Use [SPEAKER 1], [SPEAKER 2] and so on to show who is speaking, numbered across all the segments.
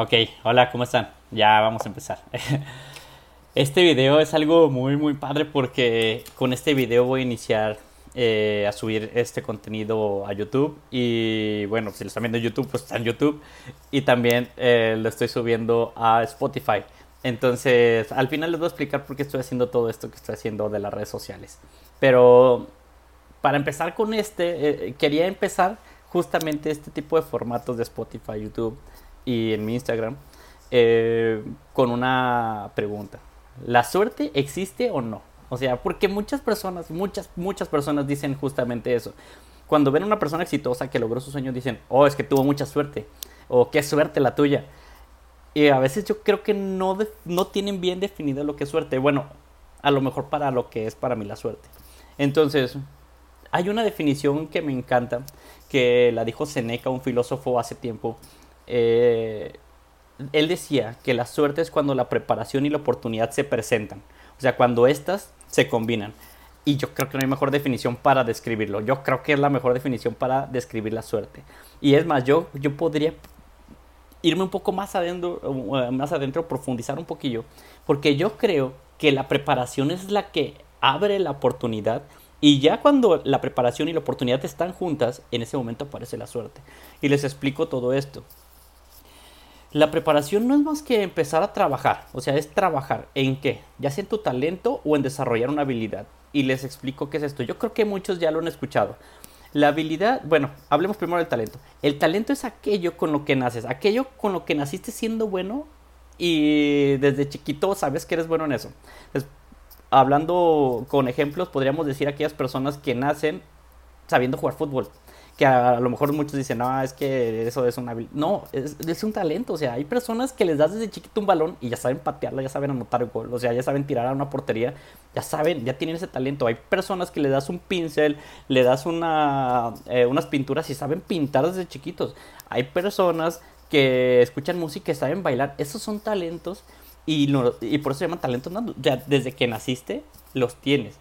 [SPEAKER 1] Ok, hola, ¿cómo están? Ya vamos a empezar. Este video es algo muy muy padre porque con este video voy a iniciar eh, a subir este contenido a YouTube y bueno, si lo están viendo en YouTube, pues está en YouTube y también eh, lo estoy subiendo a Spotify. Entonces, al final les voy a explicar por qué estoy haciendo todo esto que estoy haciendo de las redes sociales. Pero para empezar con este, eh, quería empezar justamente este tipo de formatos de Spotify, YouTube y en mi Instagram eh, con una pregunta. ¿La suerte existe o no? O sea, porque muchas personas, muchas, muchas personas dicen justamente eso. Cuando ven a una persona exitosa que logró su sueño, dicen, oh, es que tuvo mucha suerte. O qué suerte la tuya. Y a veces yo creo que no, no tienen bien definido lo que es suerte. Bueno, a lo mejor para lo que es para mí la suerte. Entonces, hay una definición que me encanta, que la dijo Seneca, un filósofo hace tiempo. Eh, él decía que la suerte es cuando la preparación y la oportunidad se presentan. O sea, cuando estas se combinan. Y yo creo que no hay mejor definición para describirlo. Yo creo que es la mejor definición para describir la suerte. Y es más, yo, yo podría irme un poco más adentro, eh, más adentro, profundizar un poquillo. Porque yo creo que la preparación es la que abre la oportunidad y ya cuando la preparación y la oportunidad están juntas, en ese momento aparece la suerte. Y les explico todo esto. La preparación no es más que empezar a trabajar, o sea, es trabajar en qué, ya sea en tu talento o en desarrollar una habilidad. Y les explico qué es esto. Yo creo que muchos ya lo han escuchado. La habilidad, bueno, hablemos primero del talento. El talento es aquello con lo que naces, aquello con lo que naciste siendo bueno y desde chiquito sabes que eres bueno en eso. hablando con ejemplos, podríamos decir aquellas personas que nacen sabiendo jugar fútbol que a, lo mejor muchos dicen, no, es que eso es una No, es, un talento. O sea, hay personas que les das desde chiquito un balón y ya saben patearlo, ya saben anotar gol, o sea, ya saben tirar a una portería, ya saben, ya tienen ese talento. Hay personas que le das un pincel, le das una, eh, unas pinturas y saben pintar desde chiquitos. Hay personas que escuchan música y saben bailar. Esos son talentos y, y por eso se llaman talentos. Ya desde que naciste, los tienes.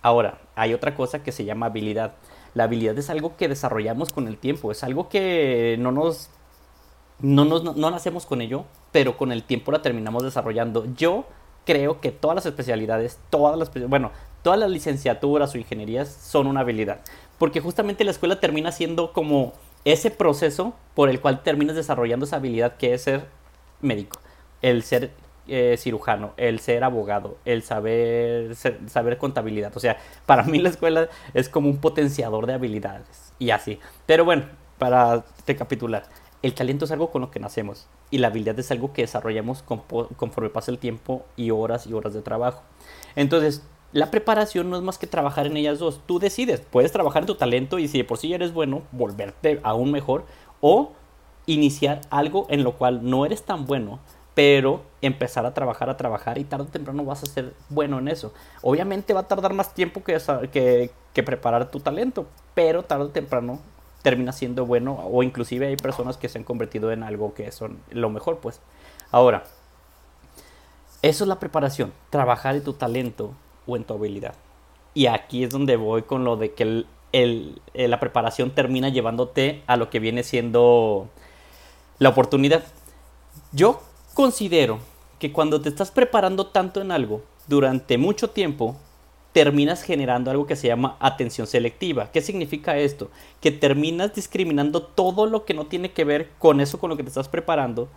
[SPEAKER 1] Ahora, hay otra cosa que se llama habilidad la habilidad es algo que desarrollamos con el tiempo, es algo que no nos, no nos no, nacemos con ello, pero con el tiempo la terminamos desarrollando. Yo creo que todas las especialidades, todas las, bueno, todas las licenciaturas o ingenierías son una habilidad, porque justamente la escuela termina siendo como ese proceso por el cual terminas desarrollando esa habilidad que es ser médico, el ser eh, cirujano, el ser abogado, el saber, saber contabilidad. O sea, para mí la escuela es como un potenciador de habilidades y así. Pero bueno, para recapitular, el talento es algo con lo que nacemos y la habilidad es algo que desarrollamos conforme pasa el tiempo y horas y horas de trabajo. Entonces, la preparación no es más que trabajar en ellas dos. Tú decides, puedes trabajar en tu talento y si de por sí eres bueno, volverte aún mejor o iniciar algo en lo cual no eres tan bueno, pero empezar a trabajar, a trabajar y tarde o temprano vas a ser bueno en eso. Obviamente va a tardar más tiempo que, que, preparar tu talento, pero tarde o temprano termina siendo bueno o inclusive hay personas que se han convertido en algo que son lo mejor pues. Ahora, eso es la preparación, trabajar en tu talento o en tu habilidad. Y aquí es donde voy con lo de que el, el, la preparación termina llevándote a lo que viene siendo la oportunidad. Yo Considero que cuando te estás preparando tanto en algo durante mucho tiempo, terminas generando algo que se llama atención selectiva. ¿Qué significa esto? Que terminas discriminando todo lo que no tiene que ver con eso con lo que te estás preparando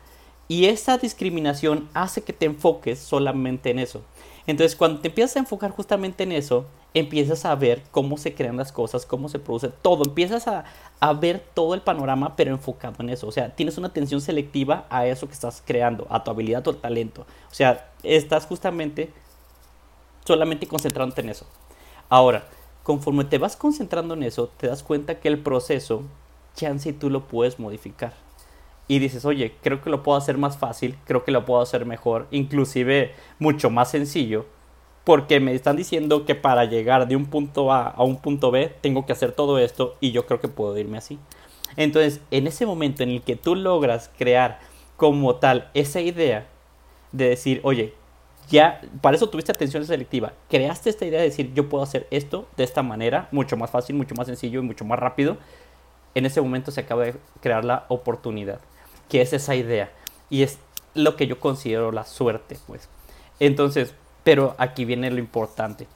[SPEAKER 1] y esa discriminación hace que te enfoques solamente en eso. Entonces, cuando te empiezas a enfocar justamente en eso, empiezas a ver cómo se crean las cosas, cómo se produce todo. Empiezas a, ver todo el panorama, pero enfocado en eso. O sea, tienes una atención selectiva a eso que estás creando, a tu habilidad, a tu talento. O sea, estás justamente solamente concentrándote en eso. Ahora, conforme te vas concentrando en eso, te das cuenta que el proceso, chance y tú lo puedes modificar y dices, oye, creo que lo puedo hacer más fácil, creo que lo puedo hacer mejor, inclusive mucho más sencillo, porque me están diciendo que para llegar de un punto A a un punto B tengo que hacer todo esto y yo creo que puedo irme así. Entonces, en ese momento en el que tú logras crear como tal esa idea de decir, oye, ya, para eso tuviste atención selectiva, creaste esta idea de decir, yo puedo hacer esto de esta manera, mucho más fácil, mucho más sencillo y mucho más rápido, en ese momento se acaba de crear la oportunidad que es esa idea. Y es lo que yo considero la suerte, pues. Entonces, pero aquí viene lo importante.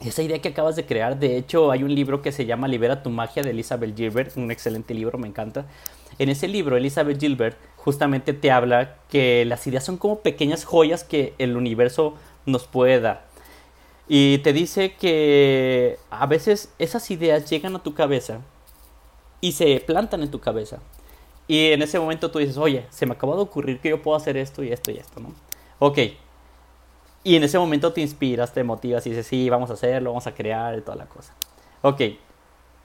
[SPEAKER 1] Esa idea que acabas de crear, de hecho hay un libro que se llama Libera tu magia de Elizabeth Gilbert, un excelente libro, me encanta. En ese libro, Elizabeth Gilbert justamente te habla que las ideas son como pequeñas joyas que el universo nos puede dar. Y te dice que a veces esas ideas llegan a tu cabeza y se plantan en tu cabeza. Y en ese momento tú dices, oye, se me acaba de ocurrir que yo puedo hacer esto y esto y esto, ¿no? Ok. Y en ese momento te inspiras, te motivas y dices, sí, vamos a hacerlo, vamos a crear y toda la cosa. Ok.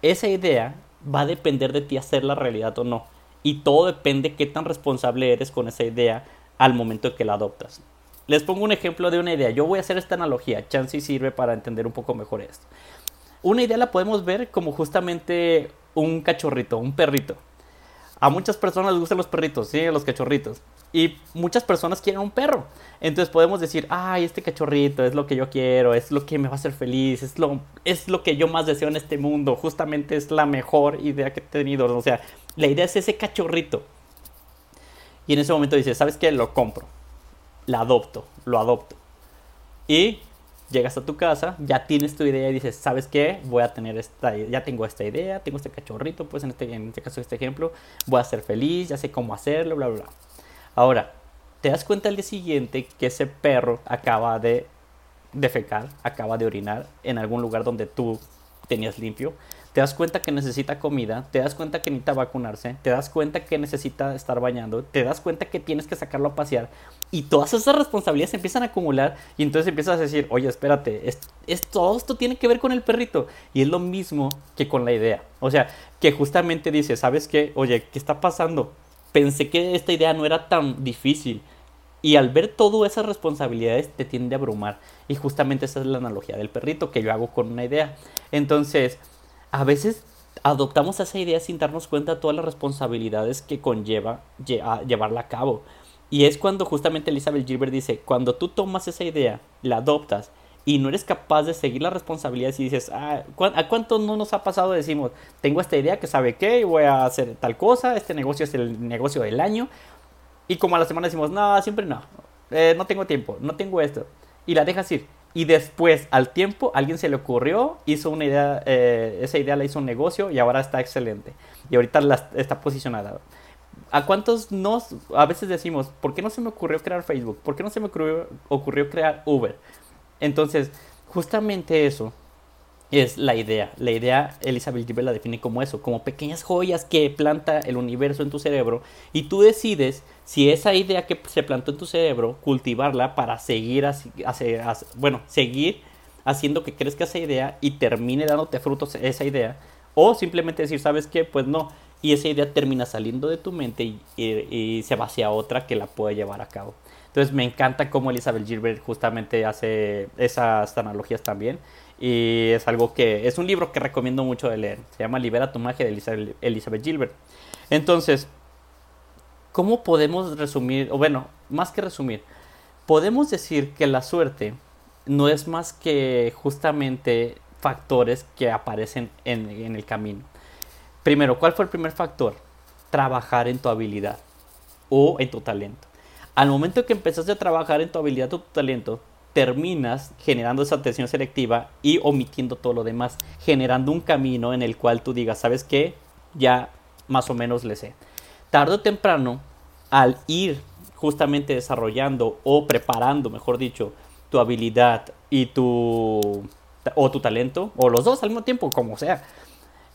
[SPEAKER 1] Esa idea va a depender de ti hacerla realidad o no. Y todo depende qué tan responsable eres con esa idea al momento que la adoptas. Les pongo un ejemplo de una idea. Yo voy a hacer esta analogía. Chance sirve para entender un poco mejor esto. Una idea la podemos ver como justamente un cachorrito, un perrito. A muchas personas les gustan los perritos, ¿sí? Los cachorritos. Y muchas personas quieren un perro. Entonces podemos decir, ay, este cachorrito es lo que yo quiero, es lo que me va a hacer feliz, es lo, es lo que yo más deseo en este mundo. Justamente es la mejor idea que he tenido. O sea, la idea es ese cachorrito. Y en ese momento dices, ¿sabes qué? Lo compro. La adopto, lo adopto. Y llegas a tu casa, ya tienes tu idea y dices, ¿sabes qué? Voy a tener esta, ya tengo esta idea, tengo este cachorrito, pues en este, en este caso, este ejemplo, voy a ser feliz, ya sé cómo hacerlo, bla, bla, bla. Ahora, te das cuenta al día siguiente que ese perro acaba de defecar, acaba de orinar en algún lugar donde tú tenías limpio, te das cuenta que necesita comida, te das cuenta que necesita vacunarse, te das cuenta que necesita estar bañando, te das cuenta que tienes que sacarlo a pasear y todas esas responsabilidades se empiezan a acumular y entonces empiezas a decir, oye, espérate, es, todo esto tiene que ver con el perrito y es lo mismo que con la idea. O sea, que justamente dice, ¿sabes qué? Oye, ¿qué está pasando? Pensé que esta idea no era tan difícil. Y al ver todas esas responsabilidades te tiende a abrumar. Y justamente esa es la analogía del perrito que yo hago con una idea. Entonces, a veces adoptamos esa idea sin darnos cuenta de todas las responsabilidades que conlleva llevarla a cabo. Y es cuando justamente Elizabeth Gilbert dice, cuando tú tomas esa idea, la adoptas y no eres capaz de seguir las responsabilidades y dices, ah, ¿a cuánto no nos ha pasado? Decimos, tengo esta idea que sabe qué, voy a hacer tal cosa, este negocio es el negocio del año. Y como a la semana decimos, no, siempre no, eh, no tengo tiempo, no tengo esto. Y la dejas ir. Y después, al tiempo, alguien se le ocurrió, hizo una idea, eh, esa idea la hizo un negocio y ahora está excelente. Y ahorita está posicionada. ¿A cuántos nos, a veces decimos, ¿por qué no se me ocurrió crear Facebook? ¿Por qué no se me ocurrió crear Uber? Entonces, justamente eso es la idea. La idea, Elizabeth Gilbert la define como eso, como pequeñas joyas que planta el universo en tu cerebro y tú decides si esa idea que se plantó en tu cerebro, cultivarla para seguir, bueno, seguir haciendo que crezca esa idea y termine dándote frutos esa idea, o simplemente decir, ¿sabes qué? Pues no, y esa idea termina saliendo de tu mente y, y se va hacia otra que la puede llevar a cabo. Entonces me encanta cómo Elizabeth Gilbert justamente hace esas analogías también. Y es algo que es un libro que recomiendo mucho de leer. Se llama Libera tu magia de Elizabeth Gilbert. Entonces, ¿cómo podemos resumir, o bueno, más que resumir, podemos decir que la suerte no es más que justamente factores que aparecen en, en el camino. Primero, ¿cuál fue el primer factor? Trabajar en tu habilidad o en tu talento. Al momento que empezaste a trabajar en tu habilidad o tu talento, terminas generando esa atención selectiva y omitiendo todo lo demás, generando un camino en el cual tú digas, ¿sabes qué? Ya más o menos le sé. Tarde o temprano, al ir justamente desarrollando o preparando, mejor dicho, tu habilidad y tu o tu talento, o los dos al mismo tiempo, como sea,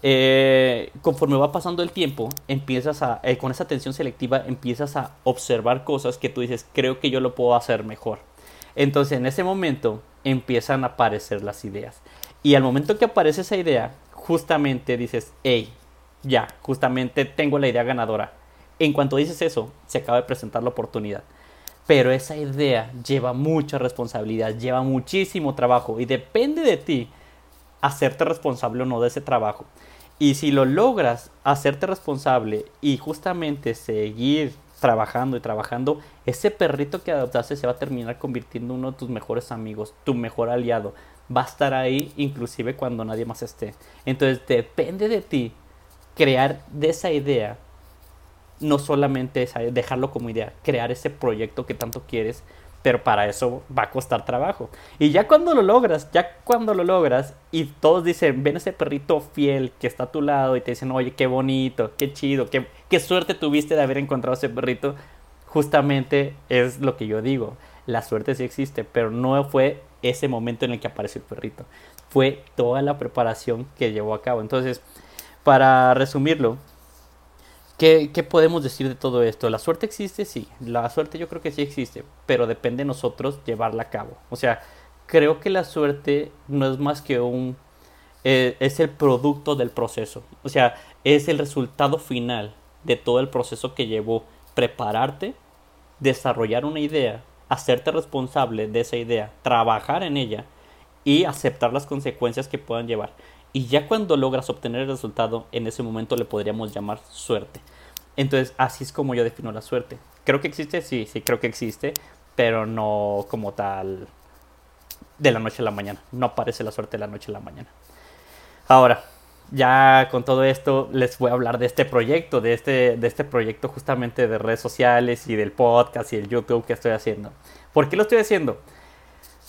[SPEAKER 1] eh, conforme va pasando el tiempo, empiezas a, eh, con esa atención selectiva, empiezas a observar cosas que tú dices, creo que yo lo puedo hacer mejor. Entonces, en ese momento, empiezan a aparecer las ideas. Y al momento que aparece esa idea, justamente dices, hey, ya, justamente tengo la idea ganadora. En cuanto dices eso, se acaba de presentar la oportunidad. Pero esa idea lleva mucha responsabilidad, lleva muchísimo trabajo y depende de ti hacerte responsable o no de ese trabajo. Y si lo logras hacerte responsable y justamente seguir trabajando y trabajando, ese perrito que adoptaste se va a terminar convirtiendo en uno de tus mejores amigos, tu mejor aliado. Va a estar ahí inclusive cuando nadie más esté. Entonces depende de ti crear de esa idea no solamente dejarlo como idea, crear ese proyecto que tanto quieres, pero para eso va a costar trabajo. Y ya cuando lo logras, ya cuando lo logras y todos dicen, ven ese perrito fiel que está a tu lado y te dicen, oye, qué bonito, qué chido, qué, qué suerte tuviste de haber encontrado ese perrito, justamente es lo que yo digo. La suerte sí existe, pero no fue ese momento en el que apareció el perrito. Fue toda la preparación que llevó a cabo. Entonces, para resumirlo, ¿qué, podemos decir de todo esto? ¿La suerte existe? Sí, la suerte yo creo que sí existe, pero depende de nosotros llevarla a cabo. O sea, creo que la suerte no es más que un... Eh, es el producto del proceso. O sea, es el resultado final de todo el proceso que llevó prepararte, desarrollar una idea, hacerte responsable de esa idea, trabajar en ella y aceptar las consecuencias que puedan llevar. Y ya cuando logras obtener el resultado, en ese momento le podríamos llamar suerte. Entonces, así es como yo defino la suerte. Creo que existe, sí, sí, creo que existe, pero no como tal de la noche a la mañana. No aparece la suerte de la noche a la mañana. Ahora, ya con todo esto les voy a hablar de este proyecto, de este, de este proyecto justamente de redes sociales y del podcast y el YouTube que estoy haciendo. ¿Por qué lo estoy haciendo?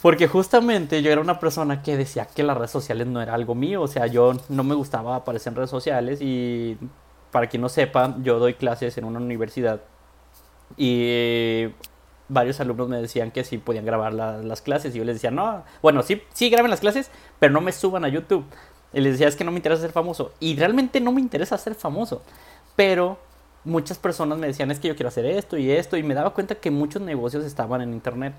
[SPEAKER 1] Porque justamente yo era una persona que decía que las redes sociales no era algo mío, o sea, yo no me gustaba aparecer en redes sociales y para quien no sepa, yo doy clases en una universidad y varios alumnos me decían que sí podían grabar las clases y yo les decía, no, bueno, sí, sí graben las clases, pero no me suban a YouTube. Y les decía, es que no me interesa ser famoso. Y realmente no me interesa ser famoso. Pero muchas personas me decían, es que yo quiero hacer esto y esto. Y me daba cuenta que muchos negocios estaban en internet.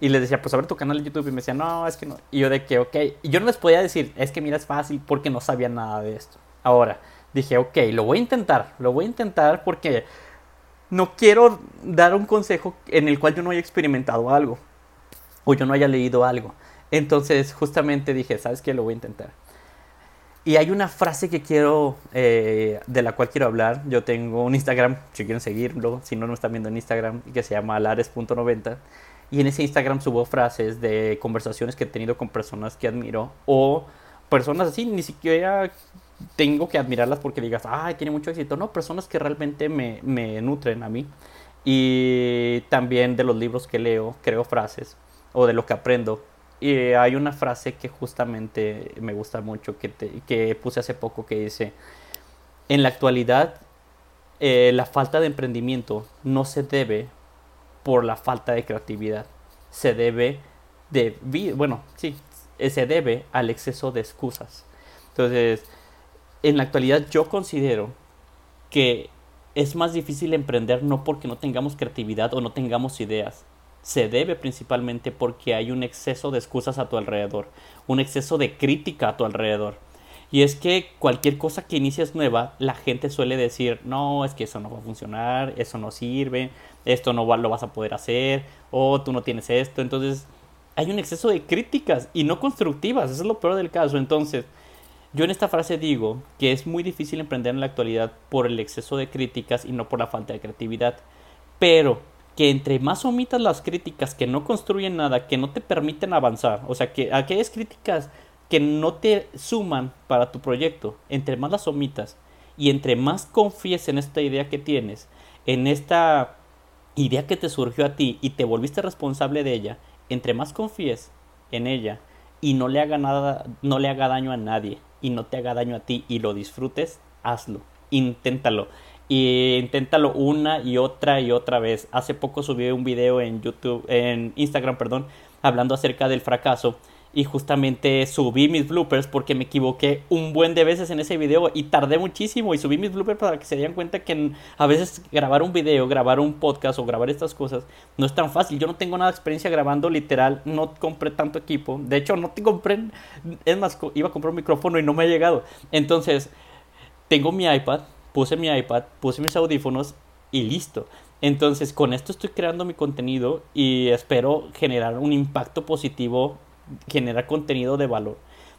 [SPEAKER 1] Y les decía, pues a ver tu canal de YouTube. Y me decían, no, es que no. Y yo de que, ok. Y yo no les podía decir, es que mira, es fácil porque no sabía nada de esto. Ahora, dije, ok, lo voy a intentar. Lo voy a intentar porque no quiero dar un consejo en el cual yo no haya experimentado algo. O yo no haya leído algo. Entonces, justamente dije, ¿sabes qué? Lo voy a intentar. Y hay una frase que quiero, eh, de la cual quiero hablar. Yo tengo un Instagram, si quieren seguirlo, si no, no están viendo en Instagram, que se llama alares.90. Y en ese Instagram subo frases de conversaciones que he tenido con personas que admiro o personas así, ni siquiera tengo que admirarlas porque digas, ay, tiene mucho éxito. No, personas que realmente me, me nutren a mí. Y también de los libros que leo, creo frases o de lo que aprendo y hay una frase que justamente me gusta mucho, que, que puse hace poco, que dice, en la actualidad eh, la falta de emprendimiento no se debe por la falta de creatividad, se debe de, bueno, sí, se debe al exceso de excusas. Entonces, en la actualidad yo considero que es más difícil emprender no porque no tengamos creatividad o no tengamos ideas, se debe principalmente porque hay un exceso de excusas a tu alrededor, un exceso de crítica a tu alrededor. Y es que cualquier cosa que inicies nueva, la gente suele decir, no, es que eso no va a funcionar, eso no sirve, esto no lo vas a poder hacer, o tú no tienes esto. Entonces, hay un exceso de críticas y no constructivas, eso es lo peor del caso. Entonces, yo en esta frase digo que es muy difícil emprender en la actualidad por el exceso de críticas y no por la falta de creatividad. Pero que entre más omitas las críticas que no construyen nada, que no te permiten avanzar, o sea, que aquellas críticas que no te suman para tu proyecto, entre más las omitas y entre más confíes en esta idea que tienes, en esta idea que te surgió a ti y te volviste responsable de ella, entre más confíes en ella y no le haga nada, no le haga daño a nadie y no te haga daño a ti y lo disfrutes, hazlo, inténtalo y inténtalo una y otra y otra vez. Hace poco subí un video en YouTube, en Instagram, perdón, hablando acerca del fracaso y justamente subí mis bloopers porque me equivoqué un buen de veces en ese video y tardé muchísimo y subí mis bloopers para que se dieran cuenta que a veces grabar un video, grabar un podcast o grabar estas cosas no es tan fácil. Yo no tengo nada de experiencia grabando literal, no compré tanto equipo. De hecho, no te compré, es más, iba a comprar un micrófono y no me ha llegado. Entonces, tengo mi iPad, puse mi iPad, puse mis audífonos y listo. Entonces con esto estoy creando mi contenido y espero generar un impacto positivo, generar contenido de valor.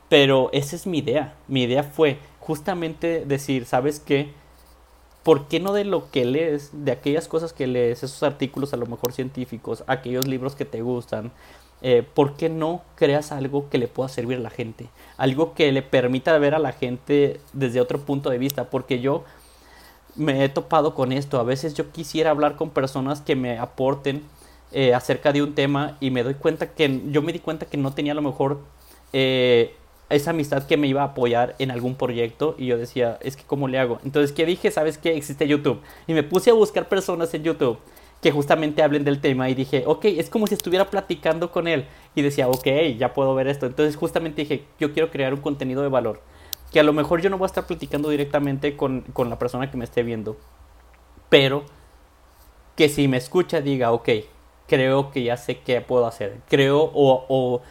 [SPEAKER 1] Pero esa es mi idea. Mi idea fue justamente decir, ¿sabes qué? ¿Por qué no de lo que lees, de aquellas cosas que lees, esos artículos a lo mejor científicos, aquellos libros que te gustan, eh, ¿por qué no creas algo que le pueda servir a la gente? Algo que le permita ver a la gente desde otro punto de vista. Porque yo me he topado con esto. A veces yo quisiera hablar con personas que me aporten eh, acerca de un tema y me doy cuenta que yo me di cuenta que no tenía a lo mejor eh, esa amistad que me iba a apoyar en algún proyecto y yo decía, es que ¿cómo le hago? Entonces, ¿qué dije? ¿Sabes qué? Existe YouTube. Y me puse a buscar personas en YouTube que justamente hablen del tema y dije, ok, es como si estuviera platicando con él. Y decía, ok, ya puedo ver esto. Entonces justamente dije, yo quiero crear un contenido de valor. Que a lo mejor yo no voy a estar platicando directamente con, con la persona que me esté viendo. Pero que si me escucha diga, ok, creo que ya sé qué puedo hacer. Creo o,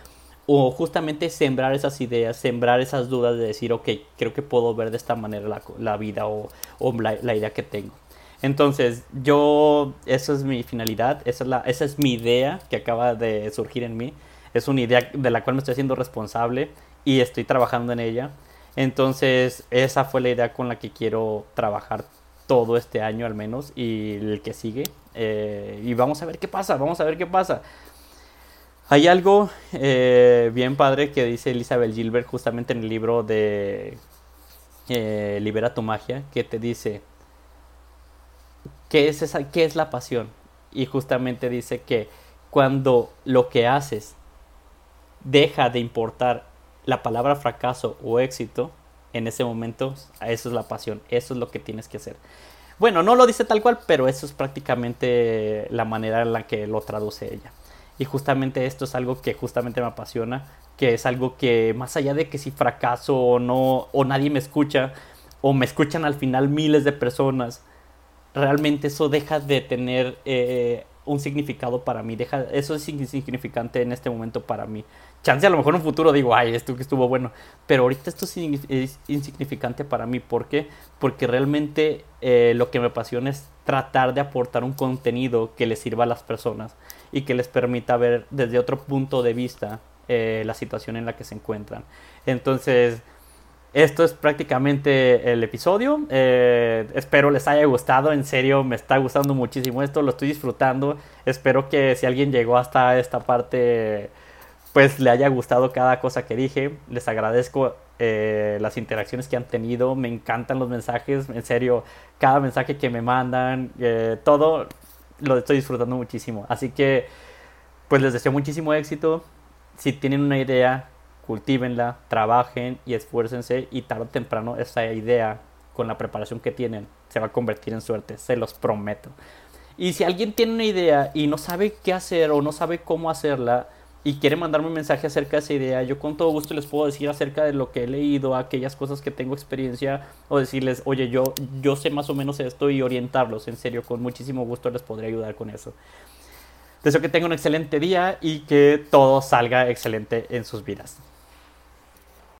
[SPEAKER 1] o, justamente sembrar esas ideas, sembrar esas dudas de decir, ok, creo que puedo ver de esta manera la, la vida o, o la, la idea que tengo. Entonces, yo, esa es mi finalidad, esa es, la, esa es mi idea que acaba de surgir en mí. Es una idea de la cual me estoy haciendo responsable y estoy trabajando en ella. Entonces, esa fue la idea con la que quiero trabajar todo este año al menos y el que sigue. Eh, y vamos a ver qué pasa, vamos a ver qué pasa. Hay algo eh, bien padre que dice Elizabeth Gilbert justamente en el libro de eh, Libera tu magia, que te dice, ¿Qué es, esa, ¿Qué es la pasión? Y justamente dice que cuando lo que haces deja de importar la palabra fracaso o éxito, en ese momento, eso es la pasión, eso es lo que tienes que hacer. Bueno, no lo dice tal cual, pero eso es prácticamente la manera en la que lo traduce ella. Y justamente esto es algo que justamente me apasiona, que es algo que más allá de que si fracaso o no, o nadie me escucha, o me escuchan al final miles de personas, realmente eso deja de tener eh, un significado para mí. Deja, eso es insignificante en este momento para mí. Chance a lo mejor en un futuro digo, ay, esto que estuvo bueno. Pero ahorita esto es insignificante para mí. ¿Por qué? Porque realmente eh, lo que me apasiona es tratar de aportar un contenido que les sirva a las personas y que les permita ver desde otro punto de vista eh, la situación en la que se encuentran. Entonces, esto es prácticamente el episodio. Eh, espero les haya gustado. En serio, me está gustando muchísimo esto. Lo estoy disfrutando. Espero que si alguien llegó hasta esta parte, pues le haya gustado cada cosa que dije. Les agradezco eh, las interacciones que han tenido. Me encantan los mensajes. En serio, cada mensaje que me mandan, eh, todo lo estoy disfrutando muchísimo. Así que, pues les deseo muchísimo éxito. Si tienen una idea cultívenla, trabajen y esfuércense y tarde o temprano esa idea con la preparación que tienen se va a convertir en suerte, se los prometo. Y si alguien tiene una idea y no sabe qué hacer o no sabe cómo hacerla y quiere mandarme un mensaje acerca de esa idea, yo con todo gusto les puedo decir acerca de lo que he leído, aquellas cosas que tengo experiencia o decirles, oye, yo, yo sé más o menos esto y orientarlos, en serio, con muchísimo gusto les podré ayudar con eso. Deseo que tengan un excelente día y que todo salga excelente en sus vidas.